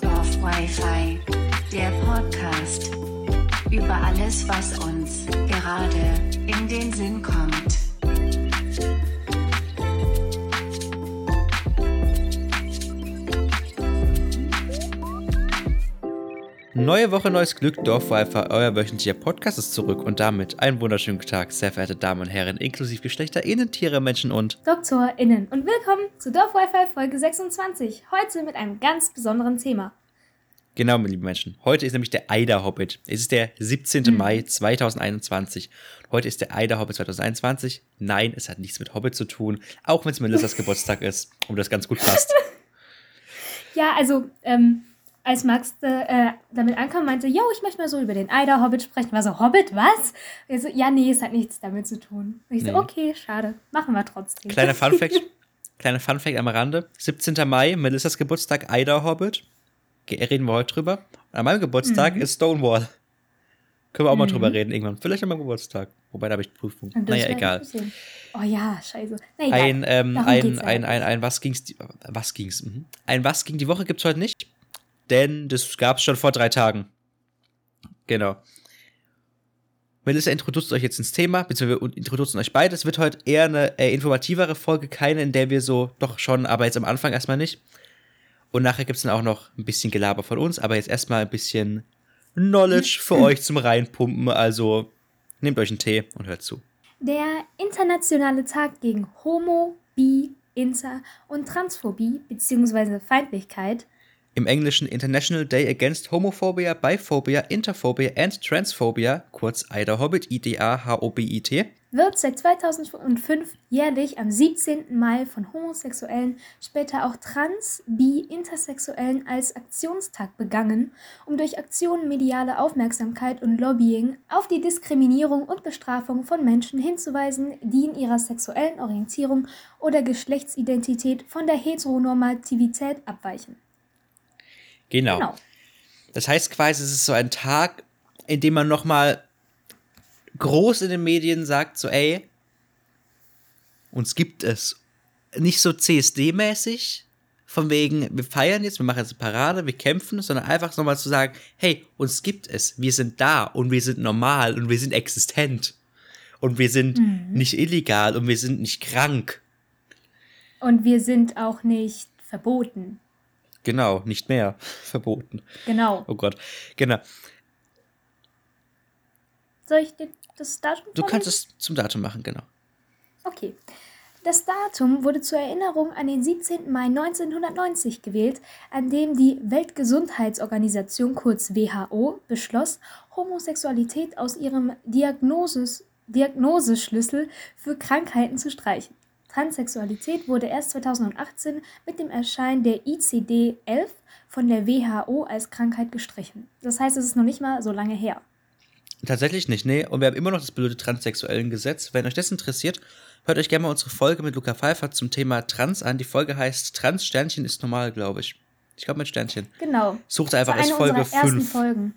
Dorf Wi-Fi, der Podcast über alles, was uns gerade in den Sinn kommt. Neue Woche, neues Glück, Dorfwifer, euer wöchentlicher Podcast ist zurück und damit einen wunderschönen Tag, sehr verehrte Damen und Herren, inklusive Geschlechter, Innen, Tiere, Menschen und DoktorInnen und willkommen zu Dorfwifi Folge 26. Heute mit einem ganz besonderen Thema. Genau, meine lieben Menschen. Heute ist nämlich der Eider Hobbit. Es ist der 17. Mhm. Mai 2021. Heute ist der Eider Hobbit 2021. Nein, es hat nichts mit Hobbit zu tun, auch wenn es Melissas Geburtstag ist und das ganz gut passt. Ja, also, ähm, als Max äh, damit ankam, meinte, yo, ich möchte mal so über den Eider-Hobbit sprechen. War so, Hobbit, was? Ich so, ja, nee, es hat nichts damit zu tun. Und ich Nee. so, okay, schade, machen wir trotzdem. Kleiner Funfact, kleiner Funfact am Rande. 17. Mai, Melissas Geburtstag, Eider Hobbit. Ge- Reden wir heute drüber. Und an meinem Geburtstag ist Stonewall. Können wir auch mal Mhm. drüber reden irgendwann. Vielleicht an meinem Geburtstag. Wobei, da habe ich Prüfung. Und Naja, egal. Oh ja, scheiße. Na, egal. Ein, ähm, ein, ein, ein, ein, was ging's, die, was ging's, mhm. Ein was ging die Woche gibt's heute nicht, denn das gab's schon vor drei Tagen. Genau. Melissa introduziert euch jetzt ins Thema, beziehungsweise wir introduzieren euch beide. Es wird heute eher eine äh, informativere Folge, keine, in der wir so, doch schon, aber jetzt am Anfang erstmal nicht. Und nachher gibt's dann auch noch ein bisschen Gelaber von uns, aber jetzt erstmal ein bisschen Knowledge für euch zum Reinpumpen. Also nehmt euch einen Tee und hört zu. Der internationale Tag gegen Homo, Bi, Inter und Transphobie bzw. Feindlichkeit Im Englischen International Day Against Homophobia, Biphobia, Interphobia and Transphobia, kurz IDA Hobbit, I-D-A-H-O-B-I-T, wird seit 2005 jährlich am 17. Mai von Homosexuellen, später auch Trans-, Bi-, Intersexuellen als Aktionstag begangen, um durch Aktionen mediale Aufmerksamkeit und Lobbying auf die Diskriminierung und Bestrafung von Menschen hinzuweisen, die in ihrer sexuellen Orientierung oder Geschlechtsidentität von der Heteronormativität abweichen. Genau. Genau. Das heißt quasi, es ist so ein Tag, in dem man nochmal groß in den Medien sagt, so ey, uns gibt es. Nicht so CSD-mäßig, von wegen, wir feiern jetzt, wir machen jetzt eine Parade, wir kämpfen, sondern einfach nochmal zu sagen, hey, uns gibt es, wir sind da und wir sind normal und wir sind existent. Und wir sind nicht illegal und wir sind nicht krank. Und wir sind auch nicht verboten. Genau, nicht mehr verboten. Genau. Oh Gott. Genau. Soll ich dir das Datum Du kannst vorlesen? es zum Datum machen, genau. Okay. Das Datum wurde zur Erinnerung an den 17. Mai 1990 gewählt, an dem die Weltgesundheitsorganisation kurz WHO beschloss, Homosexualität aus ihrem Diagnosis, Diagnoseschlüssel für Krankheiten zu streichen. Transsexualität wurde erst 2018 mit dem Erscheinen der ICD-11 von der WHO als Krankheit gestrichen. Das heißt, es ist noch nicht mal so lange her. Tatsächlich nicht, nee. Und wir haben immer noch das blöde transsexuellen Gesetz. Wenn euch das interessiert, hört euch gerne mal unsere Folge mit Luca Pfeiffer zum Thema Trans an. Die Folge heißt Trans Sternchen ist normal, glaube ich. Ich glaube mit Sternchen. Genau. Sucht einfach, eine Folge unserer ersten 5. Folgen.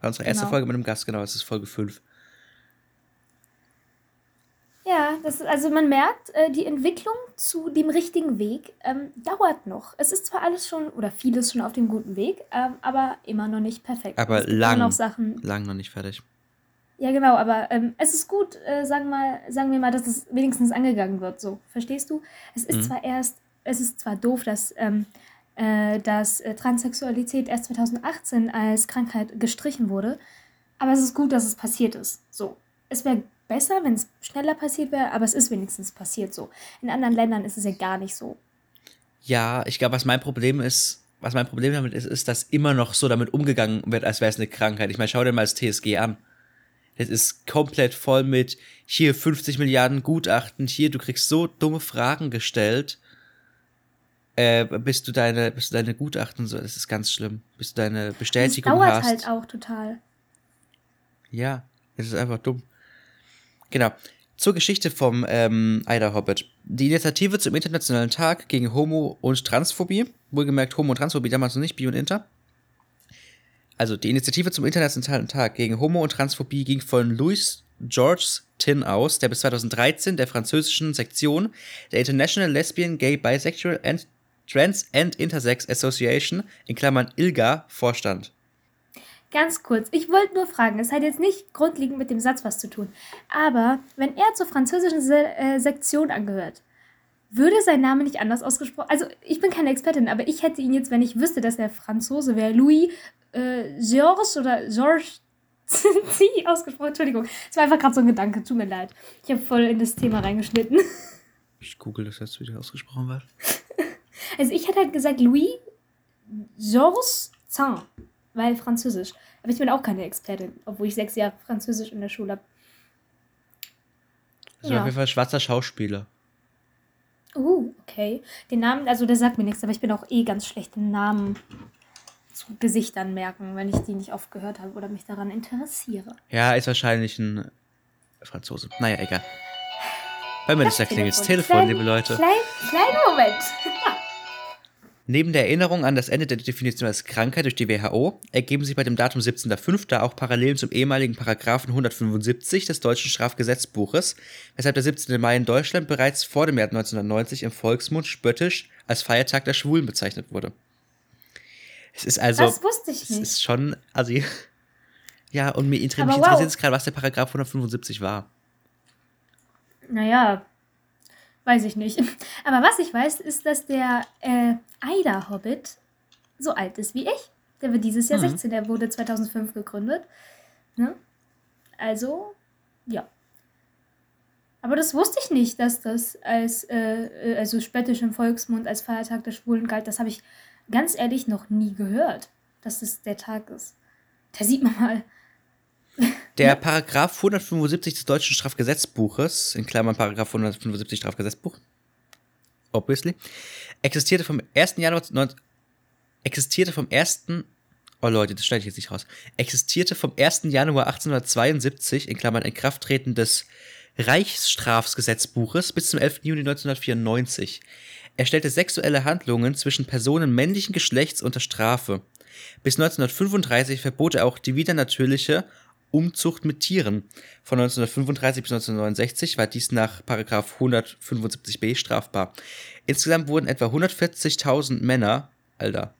War unsere erste Genau. Folge mit einem Gast, genau, es ist Folge 5. Ja, das also man merkt, äh, die Entwicklung zu dem richtigen Weg ähm, dauert noch. Es ist zwar alles schon oder vieles schon auf dem guten Weg, ähm, aber immer noch nicht perfekt. Aber lang. Noch Sachen. Lang noch nicht fertig. Ja, genau, aber ähm, es ist gut, äh, sagen, mal, sagen wir mal, dass es wenigstens angegangen wird. So, verstehst du? Es ist Mhm. zwar erst, es ist zwar doof, dass, ähm, äh, dass äh, Transsexualität erst 2018 als Krankheit gestrichen wurde, aber es ist gut, dass es passiert ist. So, es wäre besser, wenn es schneller passiert wäre, aber es ist wenigstens passiert so. In anderen Ländern ist es ja gar nicht so. Ja, ich glaube, was mein Problem ist, was mein Problem damit ist, ist, dass immer noch so damit umgegangen wird, als wäre es eine Krankheit. Ich meine, schau dir mal das TSG an. Das ist komplett voll mit hier 50 Milliarden Gutachten, hier, du kriegst so dumme Fragen gestellt. Äh, bis du deine, bis du deine Gutachten so, das ist ganz schlimm. Bis du deine Es Bestätigung dauert hast. halt auch total. Ja, es ist einfach dumm. Genau. Zur Geschichte vom ähm, Eider Hobbit. Die Initiative zum Internationalen Tag gegen Homo- und Transphobie, wohlgemerkt Homo- und Transphobie, damals noch nicht Bi und Inter. Also die Initiative zum Internationalen Tag gegen Homo- und Transphobie ging von Louis Georges Tin aus, der bis 2013 der französischen Sektion der International Lesbian, Gay, Bisexual and Trans and Intersex Association, in Klammern ILGA, vorstand. Ganz kurz, ich wollte nur fragen, es hat jetzt nicht grundlegend mit dem Satz was zu tun, aber wenn er zur französischen Se äh, Sektion angehört, würde sein Name nicht anders ausgesprochen? Also, ich bin keine Expertin, aber ich hätte ihn jetzt, wenn ich wüsste, dass er Franzose wäre, Louis äh, Georges oder Georges Sie ausgesprochen. Entschuldigung. Es war einfach gerade so ein Gedanke. Tut mir leid. Ich habe voll in das Thema reingeschnitten. Ich google das jetzt, wie das ausgesprochen wird. Also ich hätte halt gesagt Louis Georges Saint, weil Französisch. Aber ich bin auch keine Expertin, obwohl ich sechs Jahre Französisch in der Schule habe. Also ja. auf jeden Fall schwarzer Schauspieler. Uh, okay. Den Namen, also der sagt mir nichts, aber ich bin auch eh ganz schlecht in Namen zu Gesichtern merken, wenn ich die nicht oft gehört habe oder mich daran interessiere. Ja, ist wahrscheinlich ein Franzose. Naja, egal. Bei mir ist der klingelt das Telefon, klein, liebe Leute. Klein, kleinen Moment. Neben der Erinnerung an das Ende der Definition als Krankheit durch die WHO ergeben sich bei dem Datum 17.05. auch Parallelen zum ehemaligen Paragraphen 175 des deutschen Strafgesetzbuches, weshalb der 17. Mai in Deutschland bereits vor dem Jahr 1990 im Volksmund spöttisch als Feiertag der Schwulen bezeichnet wurde. Es ist also. Das wusste ich nicht. Es ist schon. Also, ja, und mir interessiert wow. jetzt gerade, was der Paragraph 175 war. Naja, weiß ich nicht. Aber was ich weiß, ist, dass der äh, Eider-Hobbit so alt ist wie ich. Der wird dieses Jahr mhm. 16, der wurde 2005 gegründet. Ne? Also, ja. Aber das wusste ich nicht, dass das als, äh, also spöttisch im Volksmund als Feiertag der Schwulen galt. Das habe ich ganz ehrlich noch nie gehört, dass es der Tag ist. Da sieht man mal. Der Paragraph 175 des deutschen Strafgesetzbuches, in Klammern Paragraph 175 Strafgesetzbuch, obviously, existierte vom 1. Januar 19, existierte vom 1. Oh Leute, das schneide ich jetzt nicht raus. Existierte vom 1. Januar 1872, in Klammern Inkrafttreten des Reichsstrafgesetzbuches bis zum 11. Juni 1994. Er stellte sexuelle Handlungen zwischen Personen männlichen Geschlechts unter Strafe. Bis 1935 verbot er auch die widernatürliche Umzucht mit Tieren. Von 1935 bis 1969 war dies nach 175b strafbar. Insgesamt wurden etwa 140.000 Männer, Alter,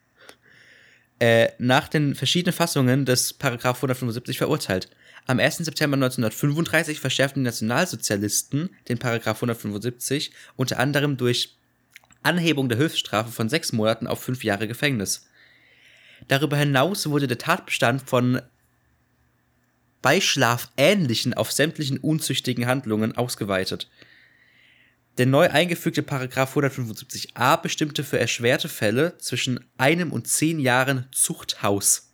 äh, nach den verschiedenen Fassungen des 175 verurteilt. Am 1. September 1935 verschärften die Nationalsozialisten den 175 unter anderem durch Anhebung der Höchststrafe von sechs Monaten auf fünf Jahre Gefängnis. Darüber hinaus wurde der Tatbestand von Beischlafähnlichen auf sämtlichen unzüchtigen Handlungen ausgeweitet. Der neu eingefügte Paragraph 175a bestimmte für erschwerte Fälle zwischen einem und zehn Jahren Zuchthaus.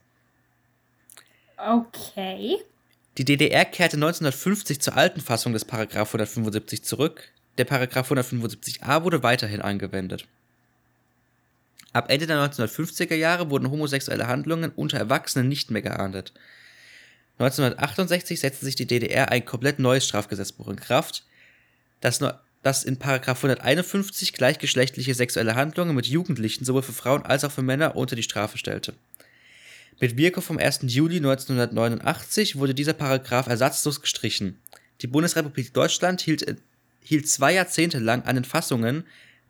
Okay. Die DDR kehrte 1950 zur alten Fassung des Paragraph 175 zurück, der Paragraph 175a wurde weiterhin angewendet. Ab Ende der 1950er Jahre wurden homosexuelle Handlungen unter Erwachsenen nicht mehr geahndet. 1968 setzte sich die DDR ein komplett neues Strafgesetzbuch in Kraft, das, das in Paragraph 151 gleichgeschlechtliche sexuelle Handlungen mit Jugendlichen sowohl für Frauen als auch für Männer unter die Strafe stellte. Mit Wirkung vom 1. Juli 1989 wurde dieser Paragraph ersatzlos gestrichen. Die Bundesrepublik Deutschland hielt hielt zwei Jahrzehnte lang an den Fassungen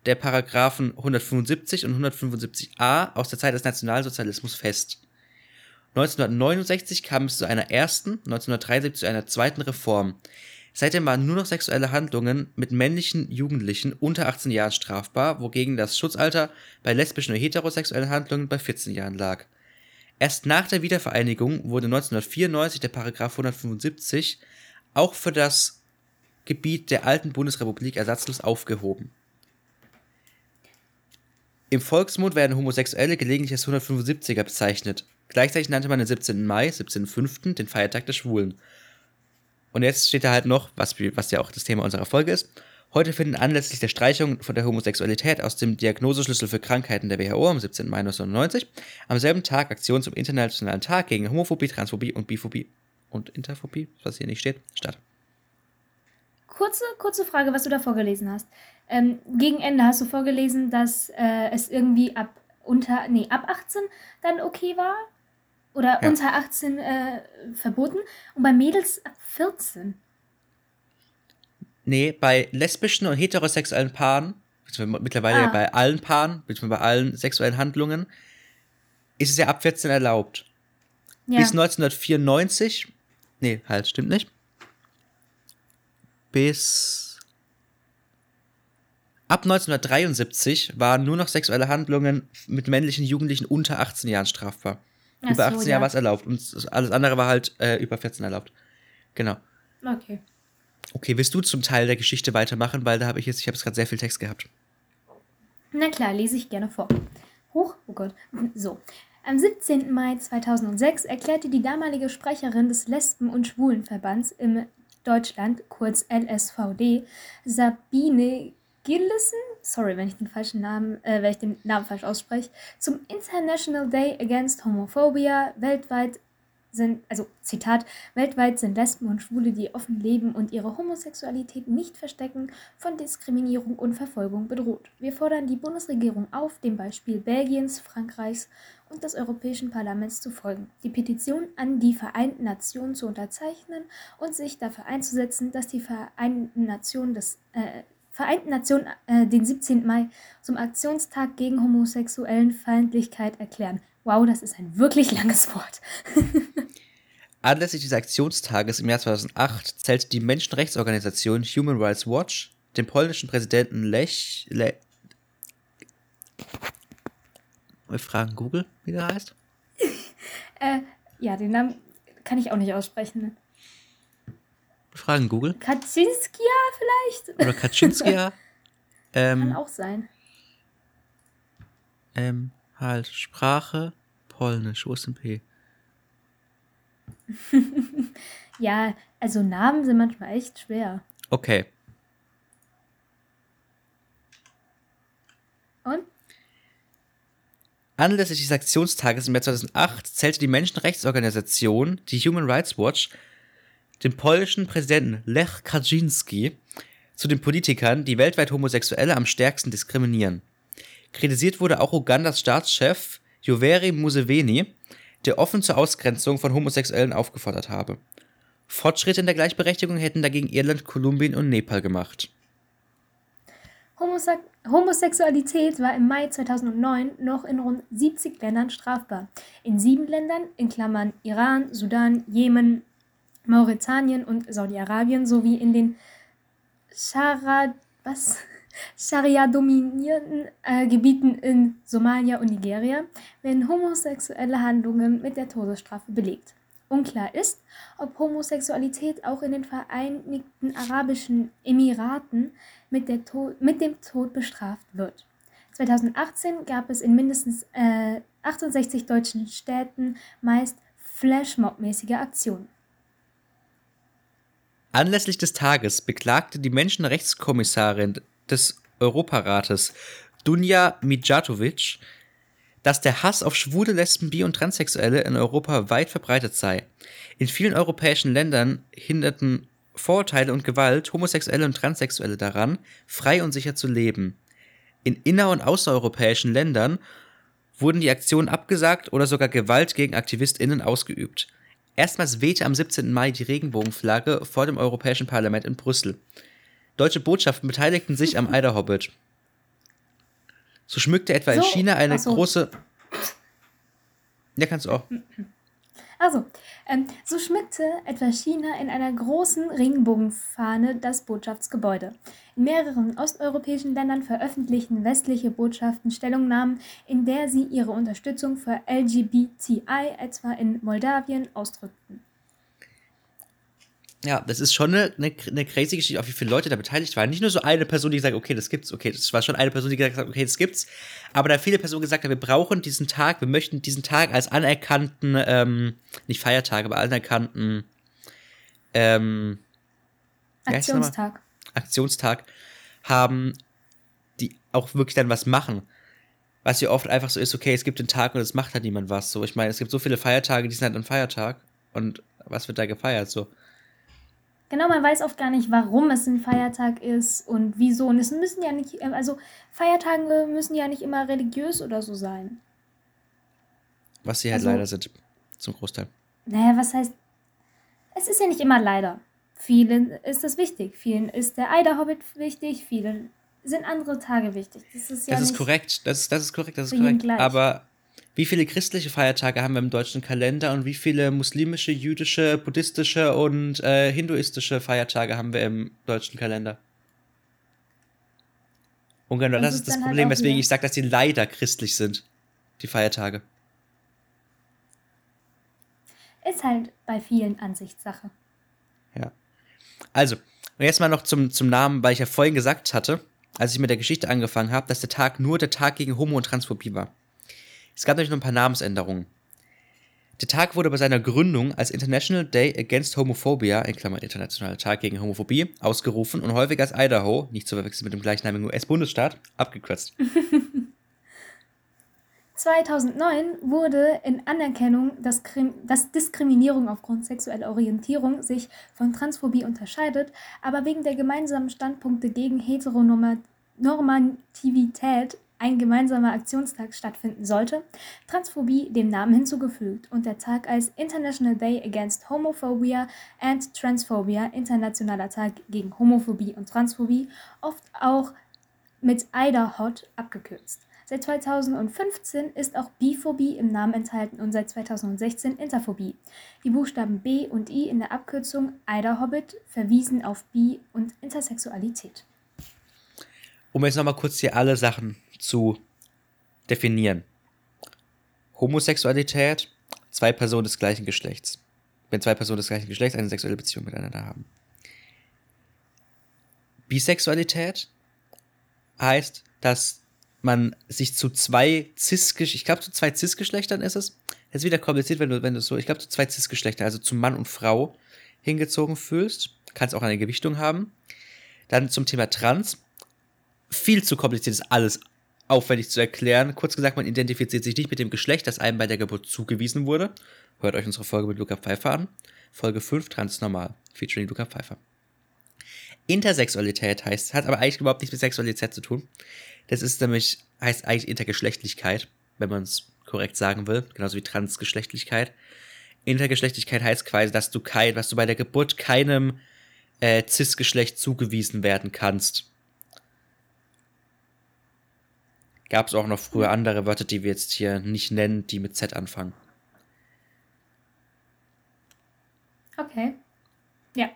der Paragraphen 175 und 175a aus der Zeit des Nationalsozialismus fest. 1969 kam es zu einer ersten, 1973 zu einer zweiten Reform. Seitdem waren nur noch sexuelle Handlungen mit männlichen Jugendlichen unter 18 Jahren strafbar, wogegen das Schutzalter bei lesbischen und heterosexuellen Handlungen bei 14 Jahren lag. Erst nach der Wiedervereinigung wurde 1994 der Paragraph 175 auch für das Gebiet der alten Bundesrepublik ersatzlos aufgehoben. Im Volksmund werden Homosexuelle gelegentlich als 175er bezeichnet. Gleichzeitig nannte man den 17. Mai, 17.05., den Feiertag der Schwulen. Und jetzt steht da halt noch, was, was ja auch das Thema unserer Folge ist. Heute finden anlässlich der Streichung von der Homosexualität aus dem Diagnoseschlüssel für Krankheiten der WHO am 17. Mai 1990 am selben Tag Aktionen zum Internationalen Tag gegen Homophobie, Transphobie und Biphobie und Interphobie, was hier nicht steht, statt kurze, kurze Frage, was du da vorgelesen hast. Ähm, gegen Ende hast du vorgelesen, dass äh, es irgendwie ab unter, nee, ab 18 dann okay war? Oder ja. unter 18 äh, verboten? Und bei Mädels ab 14? Nee, bei lesbischen und heterosexuellen Paaren, mittlerweile ah. bei allen Paaren, bei allen sexuellen Handlungen, ist es ja ab 14 erlaubt. Ja. Bis 1994, nee, halt, stimmt nicht. Bis ab 1973 waren nur noch sexuelle Handlungen mit männlichen Jugendlichen unter 18 Jahren strafbar. Ach über 18 so, Jahre war es erlaubt und alles andere war halt äh, über 14 erlaubt. Genau. Okay. Okay, willst du zum Teil der Geschichte weitermachen, weil da habe ich jetzt, ich habe gerade sehr viel Text gehabt. Na klar, lese ich gerne vor. Huch, oh Gott. So. Am 17. Mai 2006 erklärte die damalige Sprecherin des Lesben- und Schwulenverbands im Deutschland, kurz LSVD, Sabine Gillissen, sorry, wenn ich den falschen Namen, äh, wenn ich den Namen falsch ausspreche, zum International Day Against Homophobia. Weltweit sind, also Zitat, weltweit sind Lesben und Schwule, die offen leben und ihre Homosexualität nicht verstecken, von Diskriminierung und Verfolgung bedroht. Wir fordern die Bundesregierung auf, dem Beispiel Belgiens, Frankreichs und des Europäischen Parlaments zu folgen, die Petition an die Vereinten Nationen zu unterzeichnen und sich dafür einzusetzen, dass die Vereinten Nationen des äh, Vereinten Nationen äh, den 17. Mai zum Aktionstag gegen homosexuellen Feindlichkeit erklären. Wow, das ist ein wirklich langes Wort. Anlässlich des Aktionstages im Jahr 2008 zählte die Menschenrechtsorganisation Human Rights Watch den polnischen Präsidenten Lech. Le Wir fragen Google, wie der heißt. äh, ja, den Namen kann ich auch nicht aussprechen. Fragen Google. Kaczynskia vielleicht? Oder Kaczynskia. ähm, kann auch sein. Ähm, halt, Sprache, Polnisch, wo ist denn P? ja, also Namen sind manchmal echt schwer. Okay. Und? Anlässlich des Aktionstages im Jahr 2008 zählte die Menschenrechtsorganisation, die Human Rights Watch, den polnischen Präsidenten Lech Kaczynski zu den Politikern, die weltweit Homosexuelle am stärksten diskriminieren. Kritisiert wurde auch Ugandas Staatschef Yoweri Museveni, der offen zur Ausgrenzung von Homosexuellen aufgefordert habe. Fortschritte in der Gleichberechtigung hätten dagegen Irland, Kolumbien und Nepal gemacht. Homose Homosexualität war im Mai 2009 noch in rund 70 Ländern strafbar. In sieben Ländern, in Klammern Iran, Sudan, Jemen, Mauretanien und Saudi-Arabien sowie in den? Scharia-dominierten äh, Gebieten in Somalia und Nigeria werden homosexuelle Handlungen mit der Todesstrafe belegt. Unklar ist, ob Homosexualität auch in den Vereinigten Arabischen Emiraten mit, mit dem Tod bestraft wird. 2018 gab es in mindestens äh, 68 deutschen Städten meist Flashmob-mäßige Aktionen. Anlässlich des Tages beklagte die Menschenrechtskommissarin des Europarates, Dunja Mijatovic, dass der Hass auf Schwule, Lesben, Bi- und Transsexuelle in Europa weit verbreitet sei. In vielen europäischen Ländern hinderten Vorurteile und Gewalt Homosexuelle und Transsexuelle daran, frei und sicher zu leben. In inner- und außereuropäischen Ländern wurden die Aktionen abgesagt oder sogar Gewalt gegen AktivistInnen ausgeübt. Erstmals wehte am 17. Mai die Regenbogenflagge vor dem Europäischen Parlament in Brüssel. Deutsche Botschaften beteiligten sich am Eider Hobbit. So schmückte etwa so, in China eine so. große. Ja, kannst du auch. Also, ähm, so schmückte etwa China in einer großen Regenbogenfahne das Botschaftsgebäude. In mehreren osteuropäischen Ländern veröffentlichten westliche Botschaften Stellungnahmen, in der sie ihre Unterstützung für LGBTI etwa in Moldawien ausdrückten ja, das ist schon eine, eine, eine crazy Geschichte, auch wie viele Leute da beteiligt waren. Nicht nur so eine Person, die gesagt hat, okay, das gibt's, okay, das war schon eine Person, die gesagt hat, okay, das gibt's, aber da viele Personen gesagt haben, wir brauchen diesen Tag, wir möchten diesen Tag als anerkannten, ähm, nicht Feiertag, aber anerkannten, ähm, Aktionstag. Aktionstag haben, die auch wirklich dann was machen. Was ja oft einfach so ist, okay, es gibt den Tag und es macht halt niemand was. So, ich meine, es gibt so viele Feiertage, die sind halt ein Feiertag und was wird da gefeiert? So. Genau, man weiß oft gar nicht, warum es ein Feiertag ist und wieso. Und es müssen ja nicht, äh, also Feiertage müssen ja nicht immer religiös oder so sein. Was sie halt also, leider sind, zum Großteil. Naja, was heißt, es ist ja nicht immer leider. vielen ist das wichtig. Vielen ist der Eiderhobbit wichtig, vielen sind andere Tage wichtig. Das ist ja Das ist korrekt, das, das ist korrekt, das ist korrekt. gleich. Aber wie viele christliche Feiertage haben wir im deutschen Kalender und wie viele muslimische, jüdische, buddhistische und äh, hinduistische Feiertage haben wir im deutschen Kalender? Und genau das das ist das halt Problem, weswegen ich sage, dass die leider christlich sind, die Feiertage. Ist halt bei vielen Ansichtssache. Ja. Also, und jetzt mal noch zum, zum Namen, weil ich ja vorhin gesagt hatte, als ich mit der Geschichte angefangen habe, dass der Tag nur der Tag gegen Homo- und Transphobie war. Es gab nämlich noch ein paar Namensänderungen. Der Tag wurde bei seiner Gründung als International Day Against Homophobia, in Klammern Internationaler Tag gegen Homophobie, ausgerufen und häufig als Idaho, nicht zu verwechseln mit dem gleichnamigen US-Bundesstaat, abgekürzt. 2009 wurde in Anerkennung, dass, dass Diskriminierung aufgrund sexueller Orientierung sich von Transphobie unterscheidet, aber wegen der gemeinsamen Standpunkte gegen Heteronormativität ein gemeinsamer Aktionstag stattfinden sollte, Transphobie dem Namen hinzugefügt und der Tag als International Day Against Homophobia and Transphobia, Internationaler Tag gegen Homophobie und Transphobie, oft auch mit Ida Hot abgekürzt. Seit 2015 ist auch Biphobie im Namen enthalten und seit 2016 Interphobie. Die Buchstaben B und I in der Abkürzung Ida Hobbit verwiesen auf Bi- und Intersexualität. Um jetzt nochmal kurz hier alle Sachen zu definieren. Homosexualität, zwei Personen des gleichen Geschlechts. Wenn zwei Personen des gleichen Geschlechts eine sexuelle Beziehung miteinander haben. Bisexualität heißt, dass man sich zu zwei cis ich glaube zu zwei cis-Geschlechtern ist es. Jetzt wieder kompliziert, wenn du, wenn du so, ich glaube zu zwei cis-Geschlechter, also zu Mann und Frau hingezogen fühlst. Kannst auch eine Gewichtung haben. Dann zum Thema Trans. Viel zu kompliziert ist alles aufwendig zu erklären. Kurz gesagt, man identifiziert sich nicht mit dem Geschlecht, das einem bei der Geburt zugewiesen wurde. Hört euch unsere Folge mit Luca Pfeiffer an. Folge 5, Transnormal, featuring Luca Pfeiffer. Intersexualität heißt, hat aber eigentlich überhaupt nichts mit Sexualität zu tun. Das ist nämlich, heißt eigentlich Intergeschlechtlichkeit, wenn man es korrekt sagen will, genauso wie Transgeschlechtlichkeit. Intergeschlechtlichkeit heißt quasi, dass du kein, dass du bei der Geburt keinem äh, Cis-Geschlecht zugewiesen werden kannst. Gab es auch noch früher andere Wörter, die wir jetzt hier nicht nennen, die mit Z anfangen. Okay. Ja,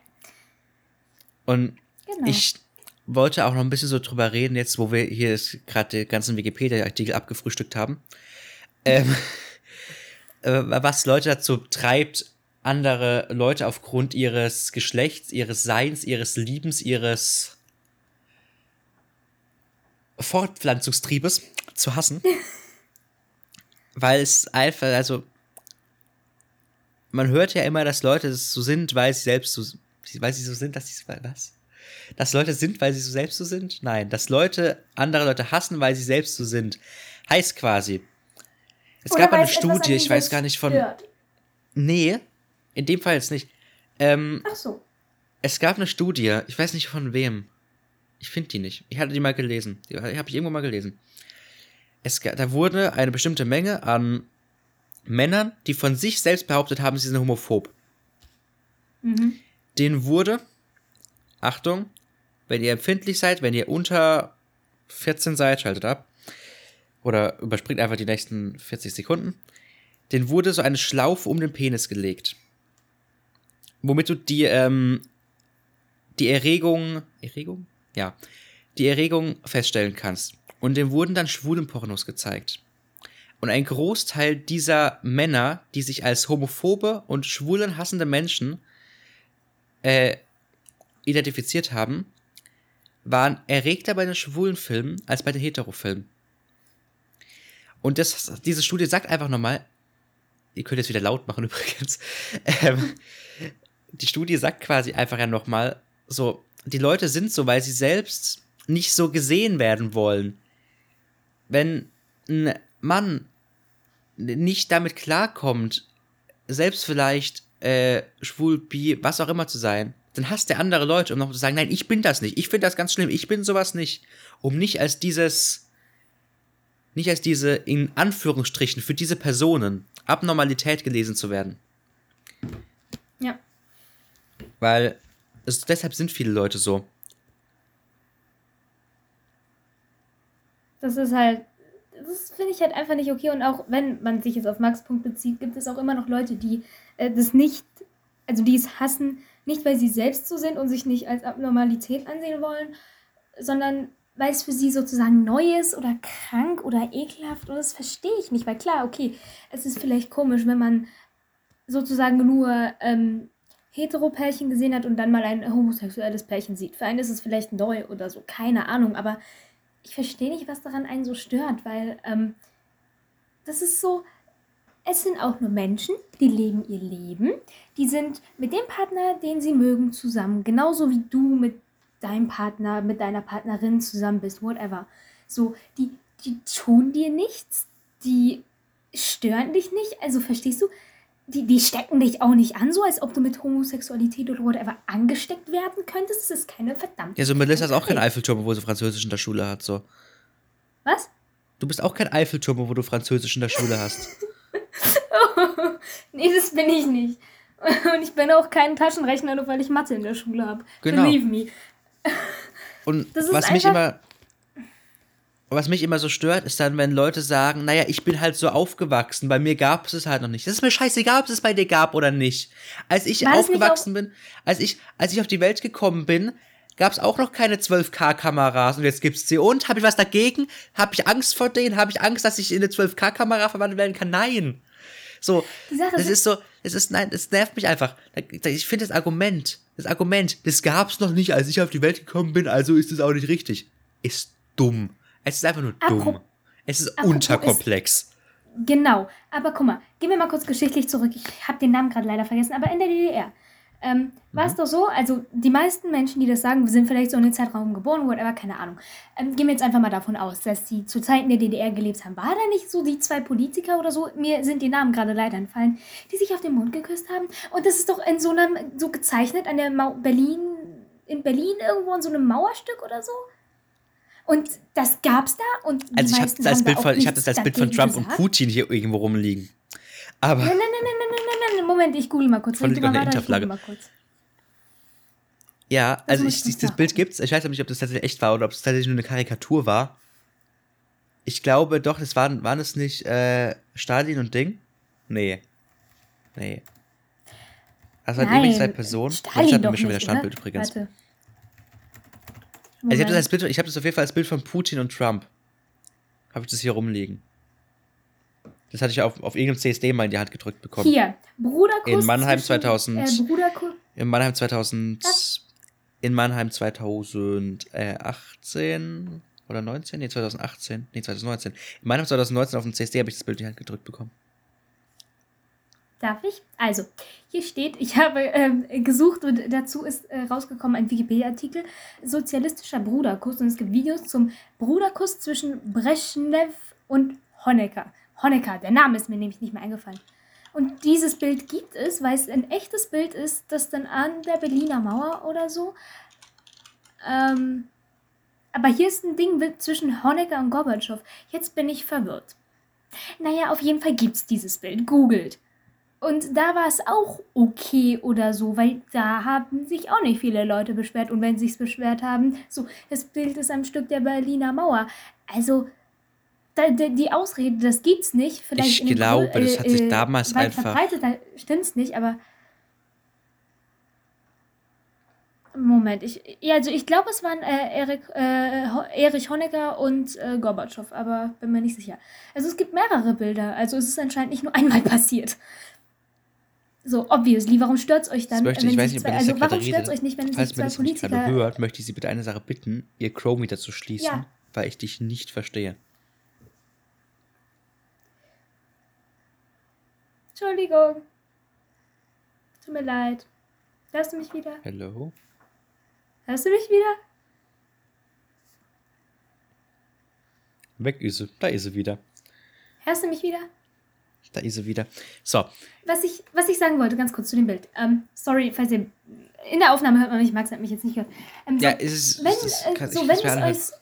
Und genau. ich wollte auch noch ein bisschen so drüber reden, jetzt wo wir hier gerade den ganzen Wikipedia-Artikel abgefrühstückt haben. Ähm, äh, was Leute dazu treibt, andere Leute aufgrund ihres Geschlechts, ihres Seins, ihres Liebens, ihres Fortpflanzungstriebes zu hassen. Weil es einfach, also, man hört ja immer, dass Leute so sind, weil sie selbst so, weil sie so sind, dass sie, was? Dass Leute sind, weil sie so selbst so sind? Nein, dass Leute andere Leute hassen, weil sie selbst so sind. Heißt quasi. Es Oder gab eine Studie, ich weiß gar nicht von. stört. Nee, in dem Fall jetzt nicht. Ähm, Ach so. es gab eine Studie, ich weiß nicht von wem. Ich finde die nicht. Ich hatte die mal gelesen. Die habe ich irgendwo mal gelesen. Es, da wurde eine bestimmte Menge an Männern, die von sich selbst behauptet haben, sie sind homophob. Mhm. denen wurde, Achtung, wenn ihr empfindlich seid, wenn ihr unter 14 seid, schaltet ab. Oder überspringt einfach die nächsten 40 Sekunden. Den wurde so eine Schlaufe um den Penis gelegt. Womit du die, ähm, die Erregung, Erregung? Ja. Die Erregung feststellen kannst. Und dem wurden dann Schwulenpornos gezeigt. Und ein Großteil dieser Männer, die sich als homophobe und schwulenhassende Menschen äh, identifiziert haben, waren erregter bei den schwulen Filmen als bei den Heterofilmen. Und das, diese Studie sagt einfach nochmal, ihr könnt jetzt wieder laut machen übrigens, ähm, die Studie sagt quasi einfach ja nochmal, so, die Leute sind so, weil sie selbst nicht so gesehen werden wollen. Wenn ein Mann nicht damit klarkommt, selbst vielleicht äh, schwul, bi, was auch immer zu sein, dann hasst der andere Leute, um noch zu sagen, nein, ich bin das nicht, ich finde das ganz schlimm, ich bin sowas nicht, um nicht als dieses, nicht als diese, in Anführungsstrichen, für diese Personen Abnormalität gelesen zu werden. Ja. Weil es, deshalb sind viele Leute so. Das ist halt, das finde ich halt einfach nicht okay. Und auch wenn man sich jetzt auf Max Punkt bezieht, gibt es auch immer noch Leute, die äh, das nicht, also die es hassen, nicht weil sie selbst so sind und sich nicht als Abnormalität ansehen wollen, sondern weil es für sie sozusagen neu ist oder krank oder ekelhaft. Und das verstehe ich nicht, weil klar, okay, es ist vielleicht komisch, wenn man sozusagen nur ähm, Hetero-Pärchen gesehen hat und dann mal ein homosexuelles Pärchen sieht. Für einen ist es vielleicht neu oder so, keine Ahnung, aber ich verstehe nicht, was daran einen so stört, weil ähm, das ist so, es sind auch nur Menschen, die leben ihr Leben, die sind mit dem Partner, den sie mögen, zusammen, genauso wie du mit deinem Partner, mit deiner Partnerin zusammen bist, whatever. So, die, die tun dir nichts, die stören dich nicht, also verstehst du? Die, die stecken dich auch nicht an, so als ob du mit Homosexualität oder whatever angesteckt werden könntest. Das ist keine verdammte. Ja, so Melissa ist auch kein Eiffelturm, wo sie Französisch in der Schule hat, so. Was? Du bist auch kein Eiffelturm, wo du Französisch in der Schule hast. nee, das bin ich nicht. Und ich bin auch kein Taschenrechner, nur weil ich Mathe in der Schule habe. Genau. Believe me. Und was mich einfach- was mich immer so stört, ist dann, wenn Leute sagen, naja, ich bin halt so aufgewachsen, bei mir gab es es halt noch nicht. Das ist mir scheißegal, ob es es bei dir gab oder nicht. Als ich War aufgewachsen bin, als ich, als ich auf die Welt gekommen bin, gab es auch noch keine 12K-Kameras und jetzt gibt's sie. Und habe ich was dagegen? Habe ich Angst vor denen? Habe ich Angst, dass ich in eine 12K-Kamera verwandelt werden kann? Nein. So, das ist- ist so, es ist, nein, es nervt mich einfach. Ich finde das Argument, das Argument, das gab's noch nicht, als ich auf die Welt gekommen bin, also ist es auch nicht richtig. Ist dumm. Es ist einfach nur dumm. Apro- Es ist Apropos unterkomplex. Genau. Aber guck mal, gehen wir mal kurz geschichtlich zurück. Ich habe den Namen gerade leider vergessen, aber in der DDR. Ähm, war es Mhm. doch so, also die meisten Menschen, die das sagen, sind vielleicht so in den Zeitraum geboren, whatever, keine Ahnung. Ähm, gehen wir jetzt einfach mal davon aus, dass die zu Zeiten der DDR gelebt haben. War da nicht so die zwei Politiker oder so, mir sind die Namen gerade leider entfallen, die sich auf den Mund geküsst haben? Und das ist doch in so einem, so gezeichnet an der Mau Berlin, in Berlin irgendwo in so einem Mauerstück oder so? Und das gab's da und die Also ich habe meisten das, als Bild von, ich hab nichts das als Bild von Trump und gesagt. Putin hier irgendwo rumliegen. Aber Nein, nein, nein, nein, nein, nein, nein, Moment, ich google mal kurz. Von der Interflagge. mal kurz. ja, also muss ich, ich nachgucken. Bild gibt's. Ich weiß aber nicht, ob das tatsächlich echt war oder ob es tatsächlich nur eine Karikatur war. Ich glaube doch, das waren, waren es nicht äh, Stalin und Ding? Nee. Nee. Also halt irgendwie zwei Personen. Stalin ich habe doch mir schon wieder Standbild übrigens. Warte. Also ich habe das, Moment. als Bild, ich hab das auf jeden Fall als Bild von Putin und Trump. Habe ich das hier rumliegen. Das hatte ich auf, auf irgendeinem CSD mal in die Hand gedrückt bekommen. Hier, Bruderkuss. In Mannheim zwischen, 2000. Äh, Bruderkuss. In Mannheim 2000. Was? In Mannheim 2018 oder 19? Nee, 2018. Nee, 2019. In Mannheim 2019 auf dem CSD habe ich das Bild in die Hand gedrückt bekommen. Darf ich? Also, hier steht, ich habe ähm, gesucht und dazu ist äh, rausgekommen ein Wikipedia-Artikel, sozialistischer Bruderkuss und es gibt Videos zum Bruderkuss zwischen Brezhnev und Honecker. Honecker, der Name ist mir nämlich nicht mehr eingefallen. Und dieses Bild gibt es, weil es ein echtes Bild ist, das dann an der Berliner Mauer oder so. Ähm, aber hier ist ein Ding zwischen Honecker und Gorbatschow. Jetzt bin ich verwirrt. Naja, auf jeden Fall gibt es dieses Bild. Googelt. Und da war es auch okay oder so, weil da haben sich auch nicht viele Leute beschwert. Und wenn sie sich beschwert haben, so, das Bild ist am Stück der Berliner Mauer. Also, da, die Ausrede, das gibt's nicht. Vielleicht Ich glaube, Grö- das hat sich damals weit einfach- verbreitet, da stimmt's nicht, aber. Moment, ich, ja, also ich glaube, es waren äh, Erik, äh, Erich Honecker und äh, Gorbatschow, aber bin mir nicht sicher. Also es gibt mehrere Bilder, also es ist anscheinend nicht nur einmal passiert. So, obviously, warum stört's euch dann, Das möchte ich, ich wenn weiß sich nicht, zwei, also warum Katharina- stört's euch nicht, wenn sich Falls zwei mir das nicht gerade Politiker... hört, möchte ich Sie bitte eine Sache bitten, Ihr Chrome wieder zu schließen, Ja. weil ich dich nicht verstehe. Entschuldigung. Tut mir leid. Hörst du mich wieder? Hello? Hörst du mich wieder? Weg ist sie. Da ist sie wieder. Hörst du mich wieder? Da ist sie wieder. So, Was ich, was ich sagen wollte, ganz kurz zu dem Bild. Ähm, sorry, falls ihr. In der Aufnahme hört man mich, Max hat mich jetzt nicht gehört. Ähm, so, ja, es ist. wenn, es ist- äh, so, wenn, es euch,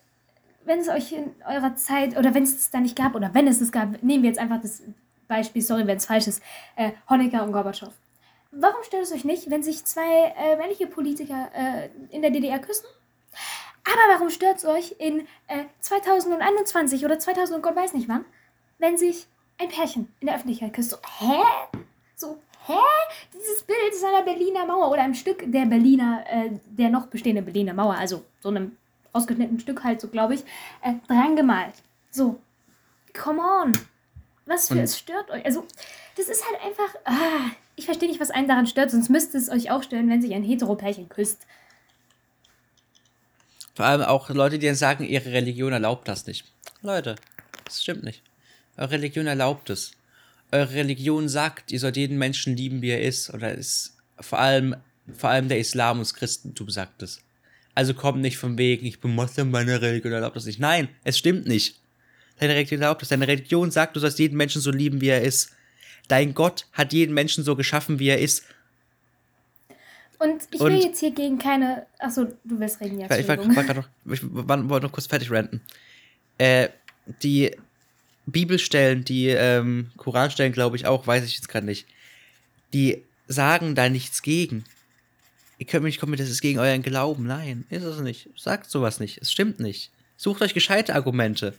wenn es euch in eurer Zeit oder wenn es es da nicht gab oder wenn es es gab, nehmen wir jetzt einfach das Beispiel, sorry, wenn es falsch ist, äh, Honecker und Gorbatschow. warum stört es euch nicht, wenn sich zwei äh, männliche Politiker äh, in der DDR küssen? Aber warum stört es euch in äh, 2021 oder 2000 und Gott weiß nicht wann, wenn sich ein Pärchen in der Öffentlichkeit küsst? So, hä? So, hä? Dieses Bild ist einer Berliner Mauer oder einem Stück der Berliner, äh, der noch bestehenden Berliner Mauer, also so einem ausgeschnittenen Stück halt, so glaube ich, äh, dran gemalt. So, come on. Was für Und- es stört euch? Also, das ist halt einfach. Ah, ich verstehe nicht, was einen daran stört, sonst müsste es euch auch stören, wenn sich ein Heteropärchen küsst. Vor allem auch Leute, die dann sagen, ihre Religion erlaubt das nicht. Leute, das stimmt nicht. Eure Religion erlaubt es. Eure Religion sagt, ihr sollt jeden Menschen lieben, wie er ist. Oder ist vor allem, vor allem der Islam und das Christentum sagt es. Also kommt nicht von wegen, ich bin Moslem, meine Religion erlaubt das nicht. Nein, es stimmt nicht. Deine Religion erlaubt es. Deine Religion sagt, du sollst jeden Menschen so lieben, wie er ist. Dein Gott hat jeden Menschen so geschaffen, wie er ist. Und ich will Und- jetzt hier gegen keine. Achso, du willst reden, ja. Ich, war- war- war noch, ich war- wollte noch kurz fertig ranten. Äh, die Bibelstellen, die ähm, Koranstellen, glaube ich auch, weiß ich jetzt gerade nicht. Die sagen da nichts gegen. Ihr könnt mir nicht kommen, das ist gegen euren Glauben. Nein, ist es nicht. Sagt sowas nicht. Es stimmt nicht. Sucht euch gescheite Argumente.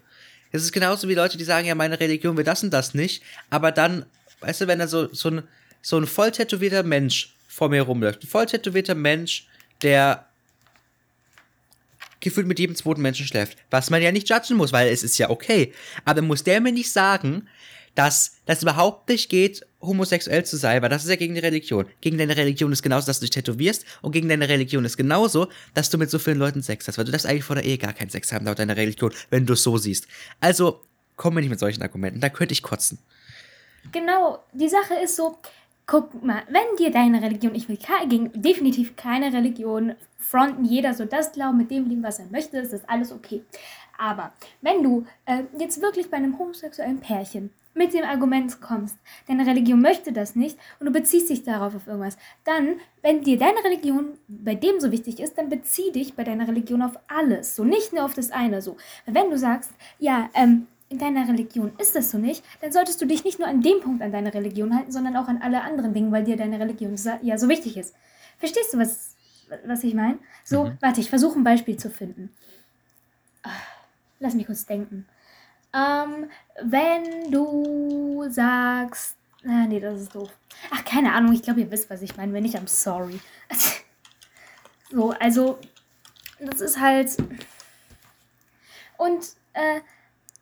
Es ist genauso wie Leute, die sagen, ja, meine Religion will das und das nicht. Aber dann, weißt du, wenn da so, so, ein, so ein voll tätowierter Mensch vor mir rumläuft, ein voll tätowierter Mensch, der gefühlt mit jedem zweiten Menschen schläft. Was man ja nicht judgen muss, weil es ist ja okay. Aber muss der mir nicht sagen, dass das überhaupt nicht geht, homosexuell zu sein, weil das ist ja gegen die Religion. Gegen deine Religion ist genauso, dass du dich tätowierst und gegen deine Religion ist genauso, dass du mit so vielen Leuten Sex hast, weil du darfst eigentlich vor der Ehe gar keinen Sex haben laut deiner Religion, wenn du es so siehst. Also, komm mir nicht mit solchen Argumenten, da könnte ich kotzen. Genau, die Sache ist so, guck mal, wenn dir deine Religion, ich will gegen definitiv keine Religion fronten, jeder so das glauben, mit dem leben, was er möchte, ist das alles okay. Aber wenn du äh, jetzt wirklich bei einem homosexuellen Pärchen mit dem Argument kommst, deine Religion möchte das nicht und du beziehst dich darauf auf irgendwas, dann, wenn dir deine Religion bei dem so wichtig ist, dann bezieh dich bei deiner Religion auf alles, so nicht nur auf das eine so. Wenn du sagst, ja, ähm, in deiner Religion ist das so nicht, dann solltest du dich nicht nur an dem Punkt an deine Religion halten, sondern auch an alle anderen Dinge, weil dir deine Religion ja so wichtig ist. Verstehst du, was, was ich meine? So, Mhm. warte, ich versuche ein Beispiel zu finden. Ah, Lass mich kurz denken. Ähm, wenn du sagst. Ah, nee, das ist doof. Ach, keine Ahnung, ich glaube, ihr wisst, was ich meine. Wenn nicht, I'm sorry. so, also, das ist halt. Und, äh,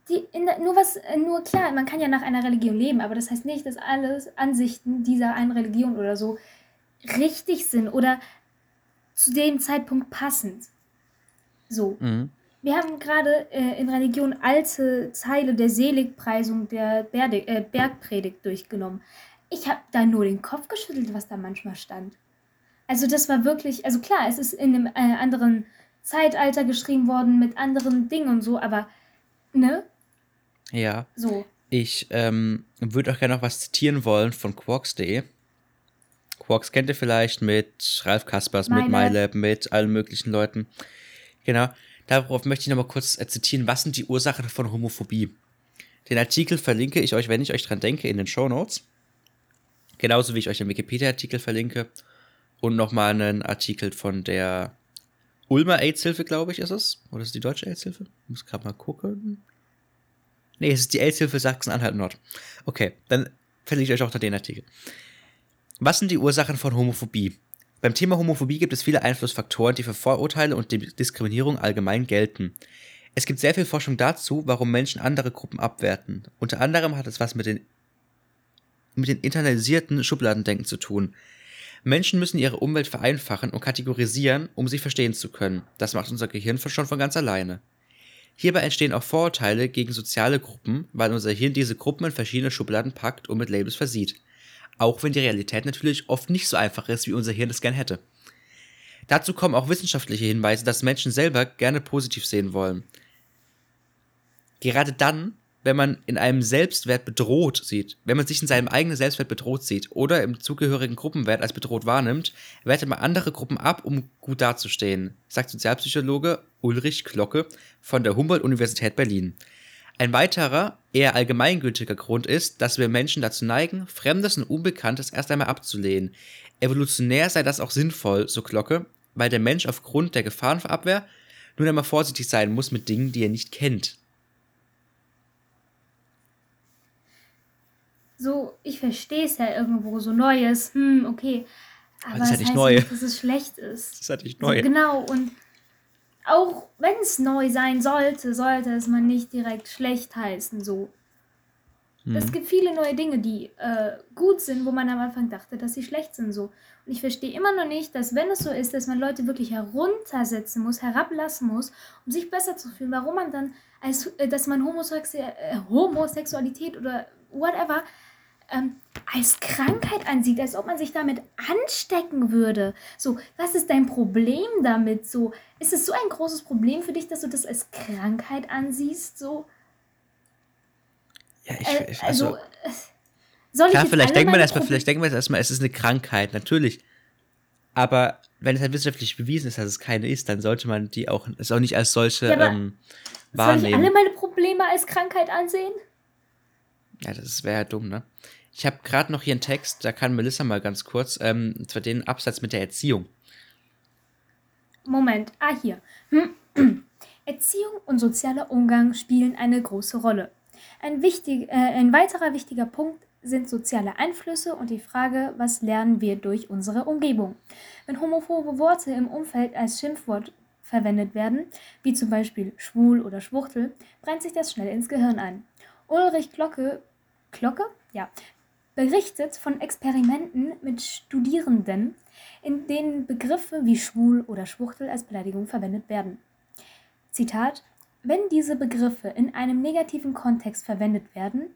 die, der, nur was, äh, nur klar, man kann ja nach einer Religion leben, aber das heißt nicht, dass alle Ansichten dieser einen Religion oder so richtig sind oder zu dem Zeitpunkt passend. So. Mhm. Wir haben gerade äh, in Religion alte Zeile der Seligpreisung der Berde, äh, Bergpredigt durchgenommen. Ich habe da nur den Kopf geschüttelt, was da manchmal stand. Also das war wirklich, also klar, es ist in einem äh, anderen Zeitalter geschrieben worden mit anderen Dingen und so, aber ne, Ja. so. Ich ähm, würde auch gerne noch was zitieren wollen von Quarks.de. Quarks kennt ihr vielleicht mit Ralf Kaspers, mit MyLab. Mit allen möglichen Leuten. Genau. Darauf möchte ich noch mal kurz äh, zitieren, was sind die Ursachen von Homophobie? Den Artikel verlinke ich euch, wenn ich euch dran denke, in den Show Notes. Genauso wie ich euch den Wikipedia-Artikel verlinke. Und nochmal einen Artikel von der Ulmer AIDS-Hilfe, glaube ich, ist es. Oder ist es die deutsche AIDS-Hilfe? Muss gerade mal gucken. Nee, es ist die AIDS-Hilfe Sachsen-Anhalt Nord. Okay, dann verlinke ich euch auch noch den Artikel. Was sind die Ursachen von Homophobie? Beim Thema Homophobie gibt es viele Einflussfaktoren, die für Vorurteile und Diskriminierung allgemein gelten. Es gibt sehr viel Forschung dazu, warum Menschen andere Gruppen abwerten. Unter anderem hat es was mit den, mit den internalisierten Schubladendenken zu tun. Menschen müssen ihre Umwelt vereinfachen und kategorisieren, um sie verstehen zu können. Das macht unser Gehirn schon von ganz alleine. Hierbei entstehen auch Vorurteile gegen soziale Gruppen, weil unser Hirn diese Gruppen in verschiedene Schubladen packt und mit Labels versieht. Auch wenn die Realität natürlich oft nicht so einfach ist, wie unser Hirn es gern hätte. Dazu kommen auch wissenschaftliche Hinweise, dass Menschen selber gerne positiv sehen wollen. Gerade dann, wenn man in einem Selbstwert bedroht sieht, wenn man sich in seinem eigenen Selbstwert bedroht sieht oder im zugehörigen Gruppenwert als bedroht wahrnimmt, wertet man andere Gruppen ab, um gut dazustehen, sagt Sozialpsychologe Ulrich Glocke von der Humboldt-Universität Berlin. Ein weiterer, eher allgemeingültiger Grund ist, dass wir Menschen dazu neigen, Fremdes und Unbekanntes erst einmal abzulehnen. Evolutionär sei das auch sinnvoll, so Glocke, weil der Mensch aufgrund der Gefahrenabwehr nun einmal vorsichtig sein muss mit Dingen, die er nicht kennt. So, ich verstehe es ja irgendwo, so Neues, hm, okay. Aber das ist ja nicht heißt neu. nicht, dass es schlecht ist. Das ist halt nicht So, neu. genau, und auch wenn es neu sein sollte, sollte es man nicht direkt schlecht heißen, so. Es Mhm. gibt viele neue Dinge, die äh, gut sind, wo man am Anfang dachte, dass sie schlecht sind, so. Und ich verstehe immer noch nicht, dass wenn es so ist, dass man Leute wirklich heruntersetzen muss, herablassen muss, um sich besser zu fühlen, warum man dann, als, äh, dass man Homosexu äh, Homosexualität oder whatever ähm, als Krankheit ansieht, als ob man sich damit anstecken würde. So, was ist dein Problem damit? So, ist es so ein großes Problem für dich, dass du das als Krankheit ansiehst? So, Ja, ich, äh, ich, also, also, äh, soll ich klar, jetzt vielleicht man meine erstmal, vielleicht man jetzt erstmal, es ist eine Krankheit, natürlich. Aber wenn es halt wissenschaftlich bewiesen ist, dass es keine ist, dann sollte man die auch, es auch nicht als solche Ja, ähm, Soll ich wahrnehmen. alle meine Probleme als Krankheit ansehen? Ja, das wäre ja dumm, ne? Ich habe gerade noch hier einen Text, da kann Melissa mal ganz kurz, ähm, und zwar den Absatz mit der Erziehung. Moment, ah hier. Erziehung und sozialer Umgang spielen eine große Rolle. Ein, wichtig, äh, ein weiterer wichtiger Punkt sind soziale Einflüsse und die Frage, was lernen wir durch unsere Umgebung. Wenn homophobe Worte im Umfeld als Schimpfwort verwendet werden, wie zum Beispiel schwul oder Schwuchtel, brennt sich das schnell ins Gehirn ein. Ulrich Glocke, Glocke? Ja, berichtet von Experimenten mit Studierenden, in denen Begriffe wie schwul oder Schwuchtel als Beleidigung verwendet werden. Zitat: Wenn diese Begriffe in einem negativen Kontext verwendet werden,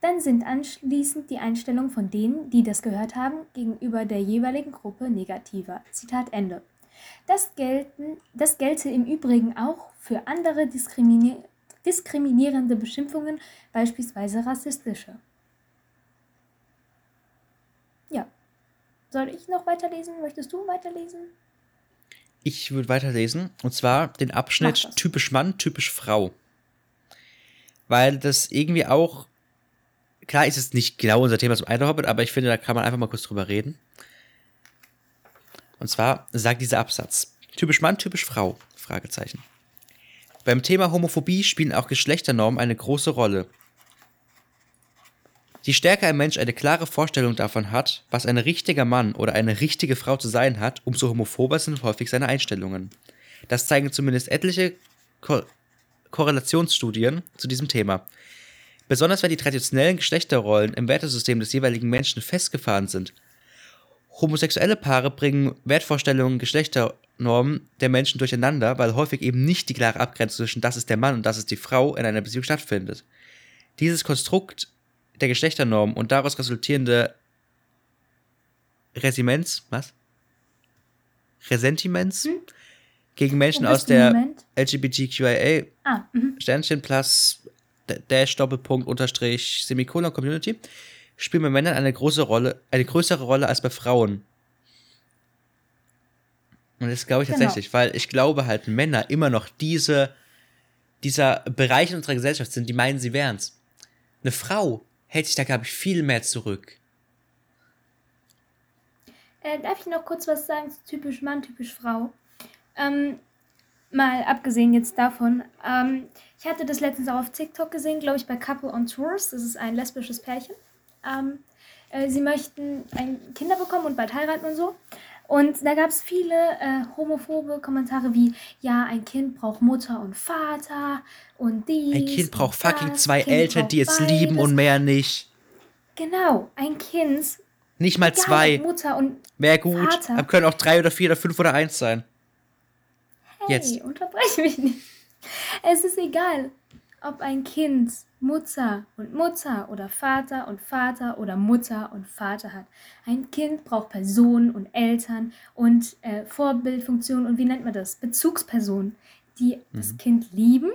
dann sind anschließend die Einstellungen von denen, die das gehört haben, gegenüber der jeweiligen Gruppe negativer. Zitat Ende. Das, gelten, das gelte im Übrigen auch für andere diskrimini diskriminierende Beschimpfungen, beispielsweise rassistische. Ja. Soll ich noch weiterlesen? Möchtest du weiterlesen? Ich würde weiterlesen, und zwar den Abschnitt typisch Mann, typisch Frau. Weil das irgendwie auch, klar ist es nicht genau unser Thema zum Hobbit, aber ich finde, da kann man einfach mal kurz drüber reden. Und zwar sagt dieser Absatz, typisch Mann, typisch Frau, Fragezeichen. Beim Thema Homophobie spielen auch Geschlechternormen eine große Rolle. Je stärker ein Mensch eine klare Vorstellung davon hat, was ein richtiger Mann oder eine richtige Frau zu sein hat, umso homophober sind häufig seine Einstellungen. Das zeigen zumindest etliche Ko Korrelationsstudien zu diesem Thema. Besonders wenn die traditionellen Geschlechterrollen im Wertesystem des jeweiligen Menschen festgefahren sind. Homosexuelle Paare bringen Wertvorstellungen, Geschlechternormen der Menschen durcheinander, weil häufig eben nicht die klare Abgrenzung zwischen das ist der Mann und das ist die Frau in einer Beziehung stattfindet. Dieses Konstrukt der Geschlechternorm und daraus resultierende Resiments, was? Resentiments Hm? gegen Menschen aus der? LGBTQIA Ah, mhm. Sternchen plus Dash Doppelpunkt Unterstrich Semikolon Community spielen bei Männern eine große Rolle, eine größere Rolle als bei Frauen. Und das glaube ich Genau. tatsächlich, weil ich glaube halt Männer immer noch diese dieser Bereich in unserer Gesellschaft sind, die meinen, sie wären's. Eine Frau hält sich da, glaube ich, viel mehr zurück. Äh, darf ich noch kurz was sagen zu typisch Mann, typisch Frau? Ähm, mal abgesehen jetzt davon, ähm, ich hatte das letztens auch auf TikTok gesehen, glaube ich, bei Couple on Tours. Das ist ein lesbisches Pärchen. Ähm, äh, sie möchten ein Kinder bekommen und bald heiraten und so. Und da gab es viele äh, homophobe Kommentare wie, ja, ein Kind braucht Mutter und Vater und dies. Ein Kind braucht fucking zwei Kind Eltern, die es lieben beides. und mehr nicht. Genau, ein Kind, Nicht mal zwei. Mutter und Wäre gut. Vater. Aber können auch drei oder vier oder fünf oder eins sein. Hey, Jetzt. unterbrech mich nicht. Es ist egal, ob ein Kind Mutter und Mutter oder Vater und Vater oder Mutter und Vater hat. Ein Kind braucht Personen und Eltern und äh, Vorbildfunktionen und wie nennt man das? Bezugspersonen, die das Kind lieben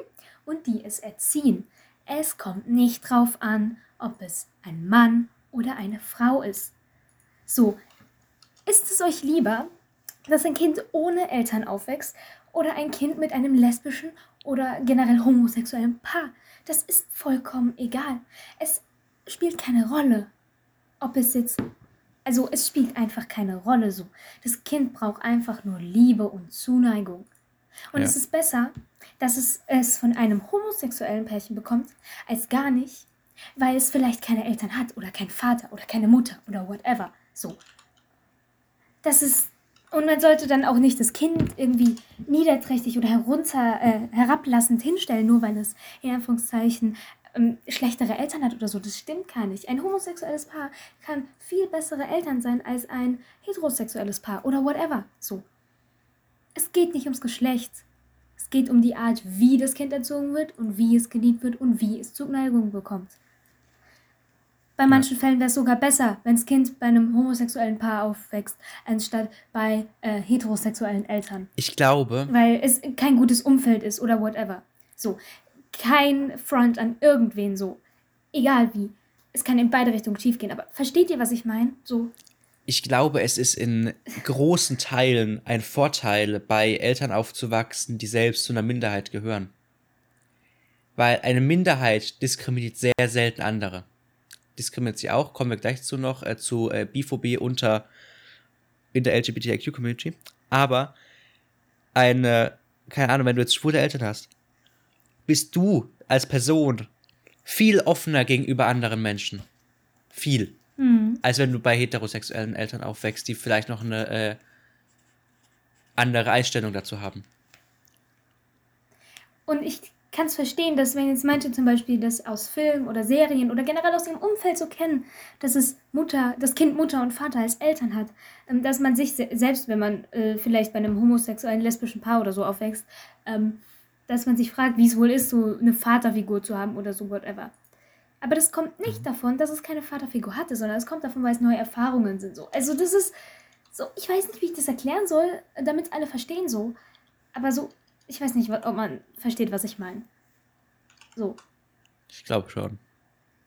und die es erziehen. Es kommt nicht drauf an, ob es ein Mann oder eine Frau ist. So, ist es euch lieber, dass ein Kind ohne Eltern aufwächst oder ein Kind mit einem lesbischen oder generell homosexuellen Paar. Das ist vollkommen egal. Es spielt keine Rolle, ob es jetzt. Also es spielt einfach keine Rolle so. Das Kind braucht einfach nur Liebe und Zuneigung. Und Ja. es ist besser, dass es es von einem homosexuellen Pärchen bekommt, als gar nicht, weil es vielleicht keine Eltern hat oder keinen Vater oder keine Mutter oder whatever. So. Das ist. Und man sollte dann auch nicht das Kind irgendwie niederträchtig oder herunter, äh, herablassend hinstellen, nur weil es in Anführungszeichen ähm, schlechtere Eltern hat oder so. Das stimmt gar nicht. Ein homosexuelles Paar kann viel bessere Eltern sein als ein heterosexuelles Paar oder whatever. So. Es geht nicht ums Geschlecht. Es geht um die Art, wie das Kind erzogen wird und wie es geliebt wird und wie es Zuneigung bekommt. Bei manchen Fällen wäre es sogar besser, wenn das Kind bei einem homosexuellen Paar aufwächst, anstatt bei äh, heterosexuellen Eltern. Ich glaube, Weil es kein gutes Umfeld ist oder whatever. So. Kein Front an irgendwen so. Egal wie. Es kann in beide Richtungen schiefgehen. Aber versteht ihr, was ich meine? So. ich glaube, es ist in großen Teilen ein Vorteil, bei Eltern aufzuwachsen, die selbst zu einer Minderheit gehören. Weil eine Minderheit diskriminiert sehr selten andere. Diskriminiert sie auch, kommen wir gleich zu noch, äh, zu äh, Biphobie unter in der LGBTIQ-Community. Aber eine, keine Ahnung, wenn du jetzt schwule Eltern hast, bist du als Person viel offener gegenüber anderen Menschen. Viel Hm. als wenn du bei heterosexuellen Eltern aufwächst, die vielleicht noch eine äh, andere Einstellung dazu haben. Und ich kann es verstehen, dass wenn jetzt manche zum Beispiel das aus Filmen oder Serien oder generell aus ihrem Umfeld so kennen, dass es Mutter, das Kind Mutter und Vater als Eltern hat, ähm, dass man sich se selbst, wenn man äh, vielleicht bei einem homosexuellen lesbischen Paar oder so aufwächst, ähm, dass man sich fragt, wie es wohl ist, so eine Vaterfigur zu haben oder so whatever. Aber das kommt nicht davon, dass es keine Vaterfigur hatte, sondern es kommt davon, weil es neue Erfahrungen sind. So. Also das ist so, ich weiß nicht, wie ich das erklären soll, damit alle verstehen so. Aber so, ich weiß nicht, ob man versteht, was ich meine. So. Ich glaube schon.